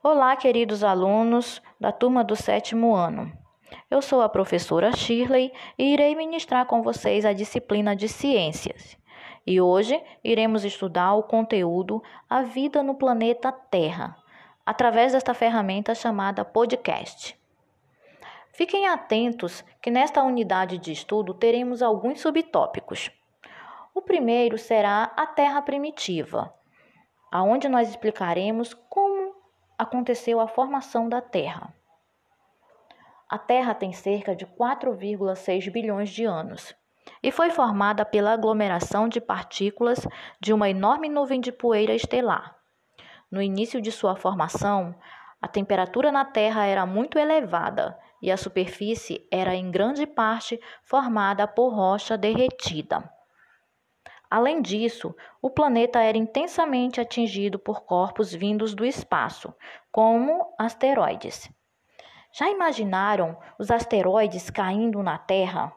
Olá, queridos alunos da turma do sétimo ano. Eu sou a professora Shirley e irei ministrar com vocês a disciplina de Ciências. E hoje iremos estudar o conteúdo A Vida no Planeta Terra, através desta ferramenta chamada podcast. Fiquem atentos que nesta unidade de estudo teremos alguns subtópicos. O primeiro será a Terra primitiva, aonde nós explicaremos como aconteceu a formação da Terra. A Terra tem cerca de 4,6 bilhões de anos e foi formada pela aglomeração de partículas de uma enorme nuvem de poeira estelar. No início de sua formação, a temperatura na Terra era muito elevada e a superfície era em grande parte formada por rocha derretida. Além disso, o planeta era intensamente atingido por corpos vindos do espaço, como asteroides. Já imaginaram os asteroides caindo na Terra?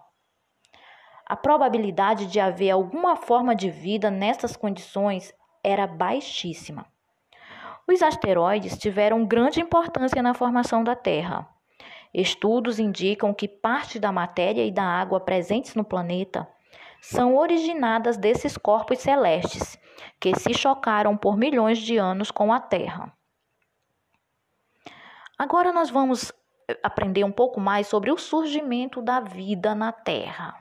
A probabilidade de haver alguma forma de vida nessas condições era baixíssima. Os asteroides tiveram grande importância na formação da Terra. Estudos indicam que parte da matéria e da água presentes no planeta são originadas desses corpos celestes que se chocaram por milhões de anos com a Terra. Agora nós vamos eh, aprender um pouco mais sobre o surgimento da vida na Terra.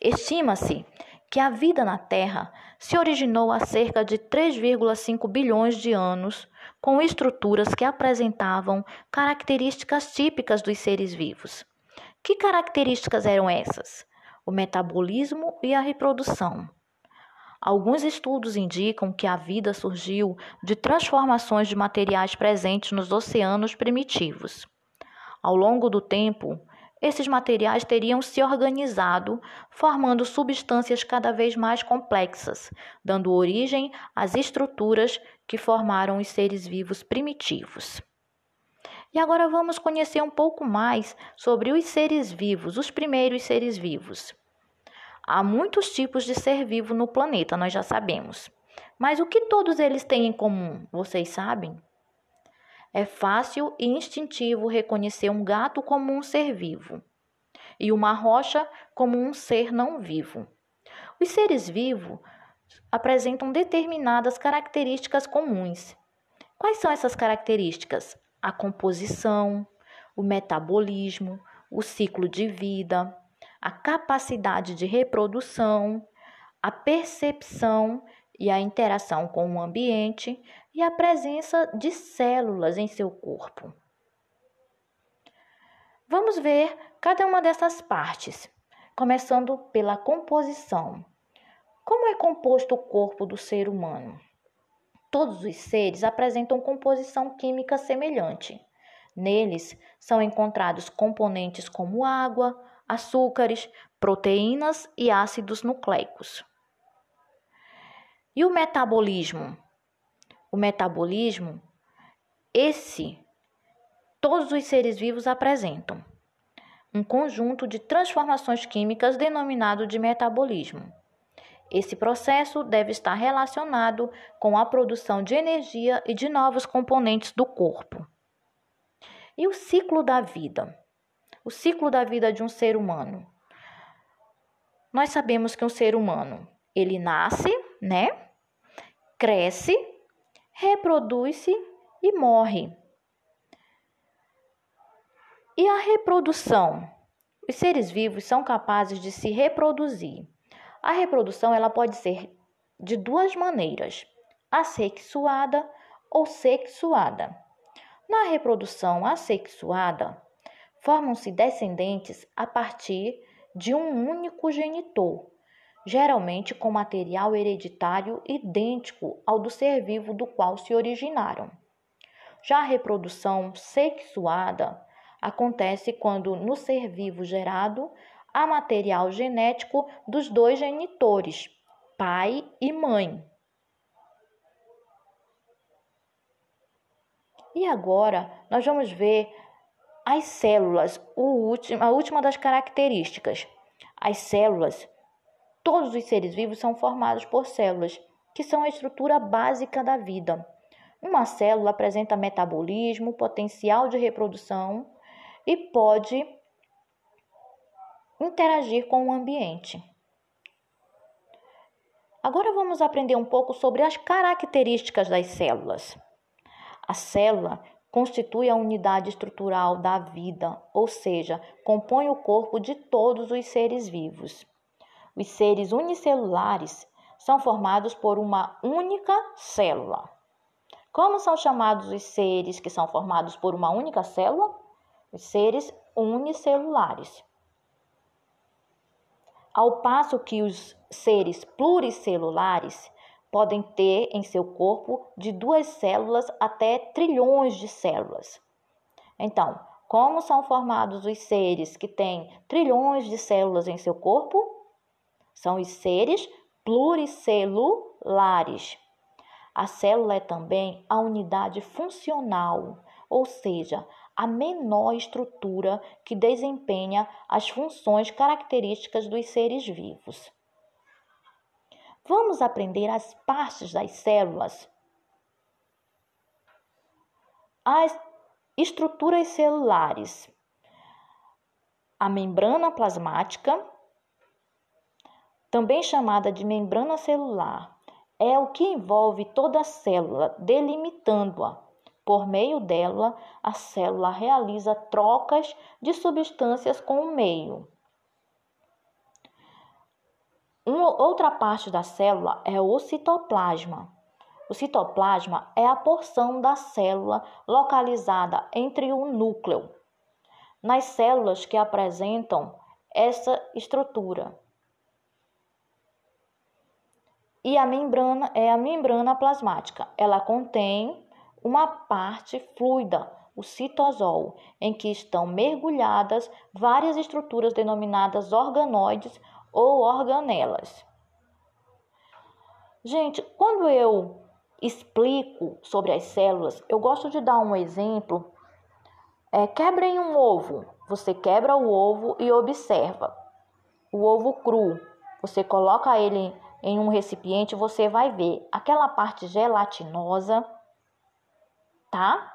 Estima-se que a vida na Terra se originou há cerca de 3,5 bilhões de anos, com estruturas que apresentavam características típicas dos seres vivos. Que características eram essas? O metabolismo e a reprodução. Alguns estudos indicam que a vida surgiu de transformações de materiais presentes nos oceanos primitivos. Ao longo do tempo, esses materiais teriam se organizado, formando substâncias cada vez mais complexas, dando origem às estruturas que formaram os seres vivos primitivos. E agora vamos conhecer um pouco mais sobre os seres vivos, os primeiros seres vivos. Há muitos tipos de ser vivo no planeta, nós já sabemos. Mas o que todos eles têm em comum, vocês sabem? É fácil e instintivo reconhecer um gato como um ser vivo e uma rocha como um ser não vivo. Os seres vivos apresentam determinadas características comuns. Quais são essas características? A composição, o metabolismo, o ciclo de vida, a capacidade de reprodução, a percepção e a interação com o ambiente e a presença de células em seu corpo. Vamos ver cada uma dessas partes, começando pela composição. Como é composto o corpo do ser humano? Todos os seres apresentam composição química semelhante. Neles são encontrados componentes como água, açúcares, proteínas e ácidos nucleicos. E o metabolismo? O metabolismo, esse, todos os seres vivos apresentam um conjunto de transformações químicas denominado de metabolismo. Esse processo deve estar relacionado com a produção de energia e de novos componentes do corpo. E o ciclo da vida? O ciclo da vida de um ser humano. Nós sabemos que um ser humano, ele nasce, né? Cresce, reproduz-se e morre. E a reprodução? Os seres vivos são capazes de se reproduzir. A reprodução ela pode ser de duas maneiras: assexuada ou sexuada. Na reprodução assexuada, formam-se descendentes a partir de um único genitor, geralmente com material hereditário idêntico ao do ser vivo do qual se originaram. Já a reprodução sexuada acontece quando no ser vivo gerado a material genético dos dois genitores, pai e mãe. E agora nós vamos ver as células, a última das características. As células, todos os seres vivos são formados por células, que são a estrutura básica da vida. Uma célula apresenta metabolismo, potencial de reprodução e pode interagir com o ambiente. Agora vamos aprender um pouco sobre as características das células. A célula constitui a unidade estrutural da vida, ou seja, compõe o corpo de todos os seres vivos. Os seres unicelulares são formados por uma única célula. Como são chamados os seres que são formados por uma única célula? Os seres unicelulares. Ao passo que os seres pluricelulares podem ter em seu corpo de duas células até trilhões de células. Então, como são formados os seres que têm trilhões de células em seu corpo? São os seres pluricelulares. A célula é também a unidade funcional, ou seja, a menor estrutura que desempenha as funções características dos seres vivos. Vamos aprender as partes das células. As estruturas celulares. A membrana plasmática, também chamada de membrana celular, é o que envolve toda a célula, delimitando-a. Por meio dela, a célula realiza trocas de substâncias com o meio. Uma outra parte da célula é o citoplasma. O citoplasma é a porção da célula localizada entre o núcleo. Nas células que apresentam essa estrutura, e a membrana é a membrana plasmática. Ela contém uma parte fluida, o citosol, em que estão mergulhadas várias estruturas denominadas organoides ou organelas. Gente, quando eu explico sobre as células, eu gosto de dar um exemplo. É, quebrem um ovo. Você quebra o ovo e observa. O ovo cru. Você coloca ele em um recipiente, você vai ver aquela parte gelatinosa, tá?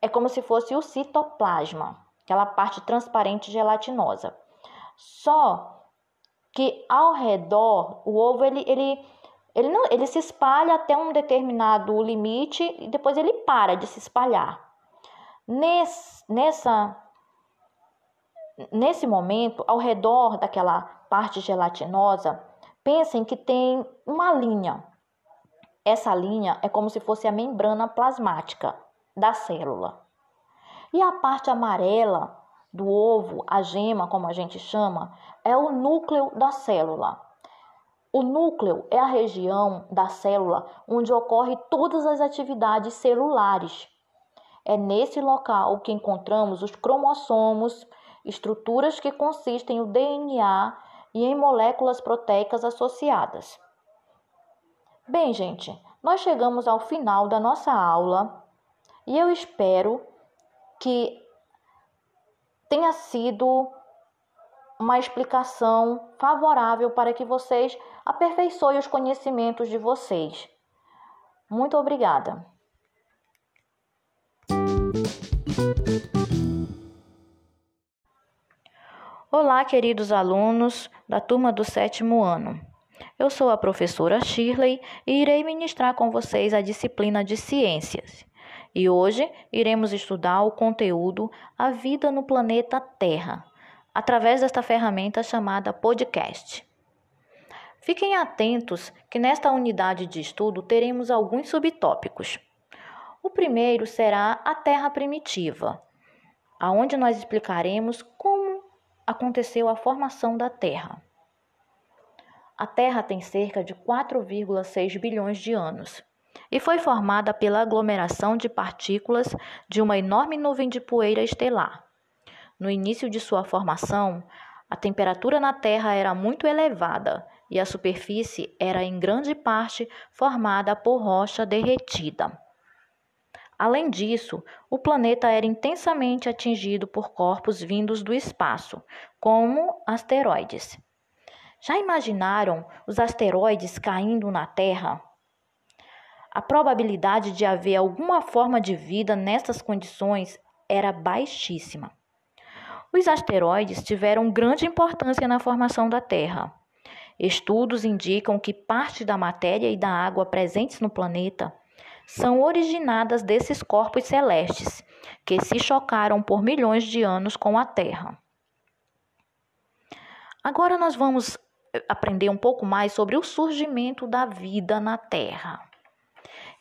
É como se fosse o citoplasma, aquela parte transparente gelatinosa. Só que ao redor, o ovo ele, ele, ele, não, ele se espalha até um determinado limite e depois ele para de se espalhar. Nesse, nessa, nesse momento, ao redor daquela parte gelatinosa, Pensem que tem uma linha. Essa linha é como se fosse a membrana plasmática da célula. E a parte amarela do ovo, a gema, como a gente chama, é o núcleo da célula. O núcleo é a região da célula onde ocorre todas as atividades celulares. É nesse local que encontramos os cromossomos, estruturas que consistem o DNA e em moléculas proteicas associadas. Bem, gente, nós chegamos ao final da nossa aula e eu espero que tenha sido uma explicação favorável para que vocês aperfeiçoem os conhecimentos de vocês. Muito obrigada. Olá, queridos alunos da turma do sétimo ano. Eu sou a professora Shirley e irei ministrar com vocês a disciplina de Ciências. E hoje iremos estudar o conteúdo A Vida no Planeta Terra, através desta ferramenta chamada podcast. Fiquem atentos que nesta unidade de estudo teremos alguns subtópicos. O primeiro será a Terra primitiva, aonde nós explicaremos como aconteceu a formação da Terra. A Terra tem cerca de 4,6 bilhões de anos e foi formada pela aglomeração de partículas de uma enorme nuvem de poeira estelar. No início de sua formação, a temperatura na Terra era muito elevada e a superfície era em grande parte formada por rocha derretida. Além disso, o planeta era intensamente atingido por corpos vindos do espaço, como asteroides. Já imaginaram os asteroides caindo na Terra? a probabilidade de haver alguma forma de vida nessas condições era baixíssima. Os asteroides tiveram grande importância na formação da Terra. Estudos indicam que parte da matéria e da água presentes no planeta são originadas desses corpos celestes que se chocaram por milhões de anos com a Terra. Agora nós vamos aprender um pouco mais sobre o surgimento da vida na Terra.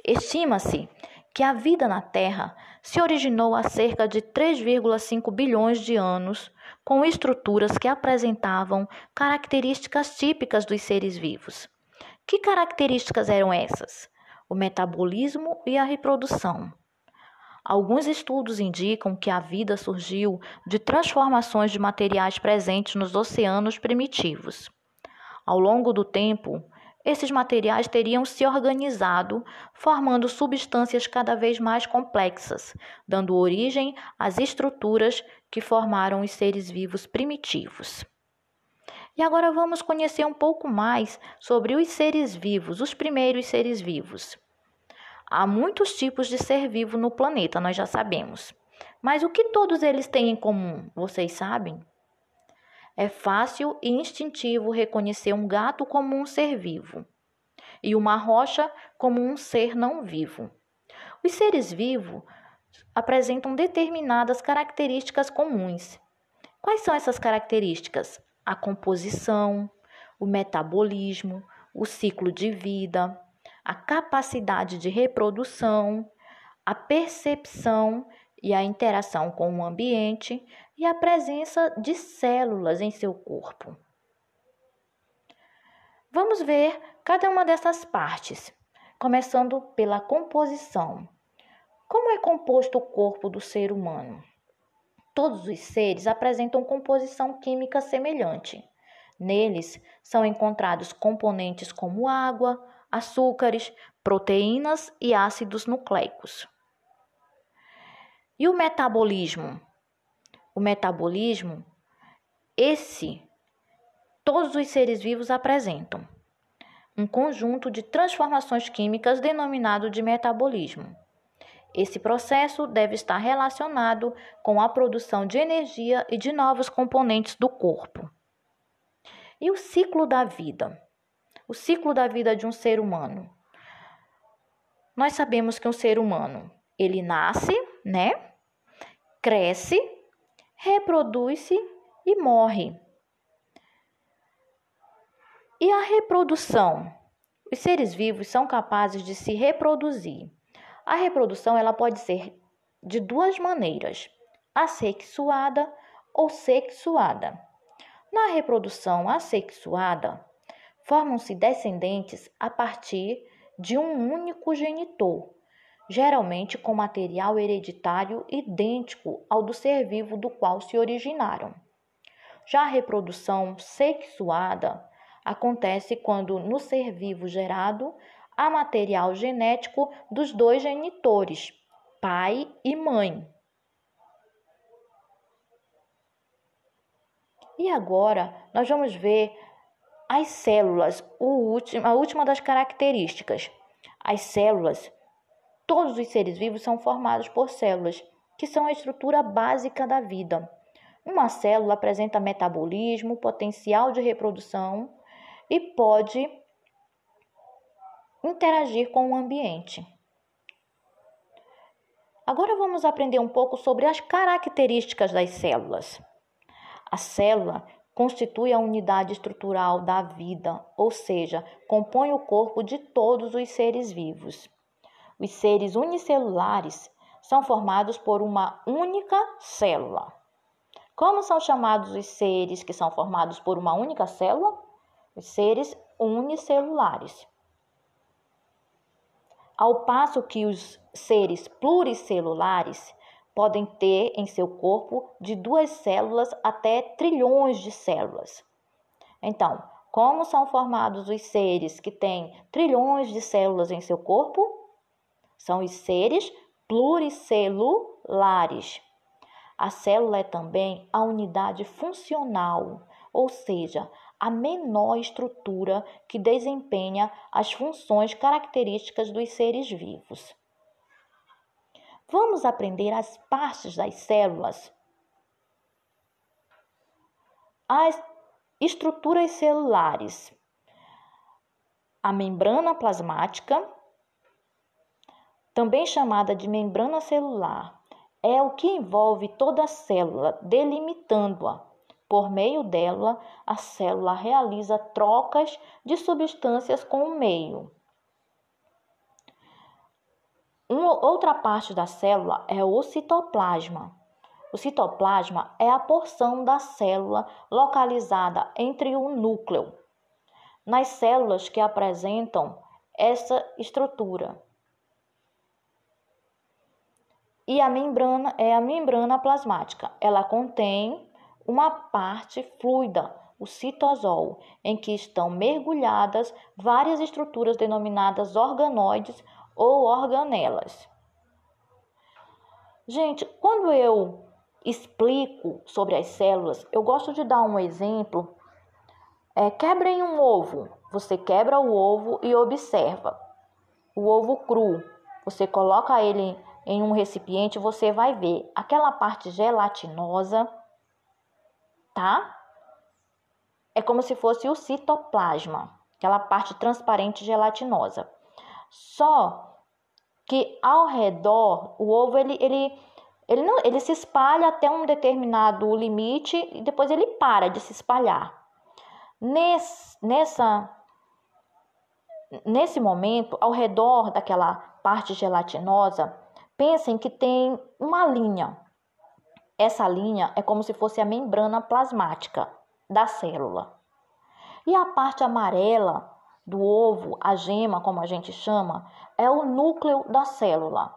Estima-se que a vida na Terra se originou há cerca de 3,5 bilhões de anos, com estruturas que apresentavam características típicas dos seres vivos. Que características eram essas? O metabolismo e a reprodução. Alguns estudos indicam que a vida surgiu de transformações de materiais presentes nos oceanos primitivos. Ao longo do tempo, esses materiais teriam se organizado, formando substâncias cada vez mais complexas, dando origem às estruturas que formaram os seres vivos primitivos. E agora vamos conhecer um pouco mais sobre os seres vivos, os primeiros seres vivos. Há muitos tipos de ser vivo no planeta, nós já sabemos. Mas o que todos eles têm em comum, vocês sabem? É fácil e instintivo reconhecer um gato como um ser vivo e uma rocha como um ser não vivo. Os seres vivos apresentam determinadas características comuns. Quais são essas características? A composição, o metabolismo, o ciclo de vida, a capacidade de reprodução, a percepção e a interação com o ambiente e a presença de células em seu corpo. Vamos ver cada uma dessas partes, começando pela composição. Como é composto o corpo do ser humano? Todos os seres apresentam composição química semelhante. Neles são encontrados componentes como água, açúcares, proteínas e ácidos nucleicos. E o metabolismo? O metabolismo, esse todos os seres vivos apresentam um conjunto de transformações químicas denominado de metabolismo. Esse processo deve estar relacionado com a produção de energia e de novos componentes do corpo. E o ciclo da vida? O ciclo da vida de um ser humano. Nós sabemos que um ser humano, ele nasce, né? cresce, reproduz-se e morre. E a reprodução? Os seres vivos são capazes de se reproduzir. A reprodução ela pode ser de duas maneiras: assexuada ou sexuada. Na reprodução assexuada, formam-se descendentes a partir de um único genitor, geralmente com material hereditário idêntico ao do ser vivo do qual se originaram. Já a reprodução sexuada acontece quando no ser vivo gerado há material genético dos dois genitores, pai e mãe. E agora nós vamos ver as células, a última das características. As células Todos os seres vivos são formados por células, que são a estrutura básica da vida. Uma célula apresenta metabolismo, potencial de reprodução e pode interagir com o ambiente. Agora vamos aprender um pouco sobre as características das células. A célula constitui a unidade estrutural da vida, ou seja, compõe o corpo de todos os seres vivos. Os seres unicelulares são formados por uma única célula. Como são chamados os seres que são formados por uma única célula? Os seres unicelulares. Ao passo que os seres pluricelulares podem ter em seu corpo de duas células até trilhões de células. Então, como são formados os seres que têm trilhões de células em seu corpo? São os seres pluricelulares. A célula é também a unidade funcional, ou seja, a menor estrutura que desempenha as funções características dos seres vivos. Vamos aprender as partes das células. As estruturas celulares. A membrana plasmática, também chamada de membrana celular, é o que envolve toda a célula, delimitando-a. Por meio dela, a célula realiza trocas de substâncias com o meio. Uma outra parte da célula é o citoplasma. O citoplasma é a porção da célula localizada entre o núcleo. Nas células que apresentam essa estrutura. E a membrana é a membrana plasmática. Ela contém uma parte fluida, o citosol, em que estão mergulhadas várias estruturas denominadas organoides ou organelas. Gente, quando eu explico sobre as células, eu gosto de dar um exemplo. É, quebrem um ovo. Você quebra o ovo e observa. O ovo cru. Você coloca ele em um recipiente, você vai ver aquela parte gelatinosa, tá? É como se fosse o citoplasma, aquela parte transparente gelatinosa. Só que ao redor, o ovo ele, ele, ele, não, ele se espalha até um determinado limite e depois ele para de se espalhar. Nesse, nessa, nesse momento, ao redor daquela parte gelatinosa, pensem que tem uma linha. Essa linha é como se fosse a membrana plasmática da célula. E a parte amarela do ovo, a gema, como a gente chama, é o núcleo da célula.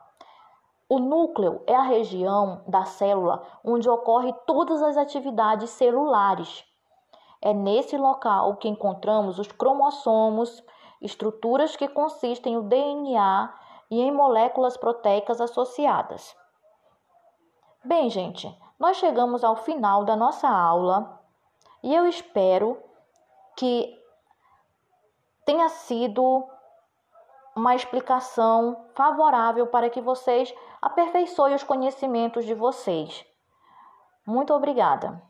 O núcleo é a região da célula onde ocorre todas as atividades celulares. É nesse local que encontramos os cromossomos, estruturas que consistem no DNA e em moléculas proteicas associadas. Bem, gente, nós chegamos ao final da nossa aula e eu espero que tenha sido uma explicação favorável para que vocês aperfeiçoem os conhecimentos de vocês. Muito obrigada.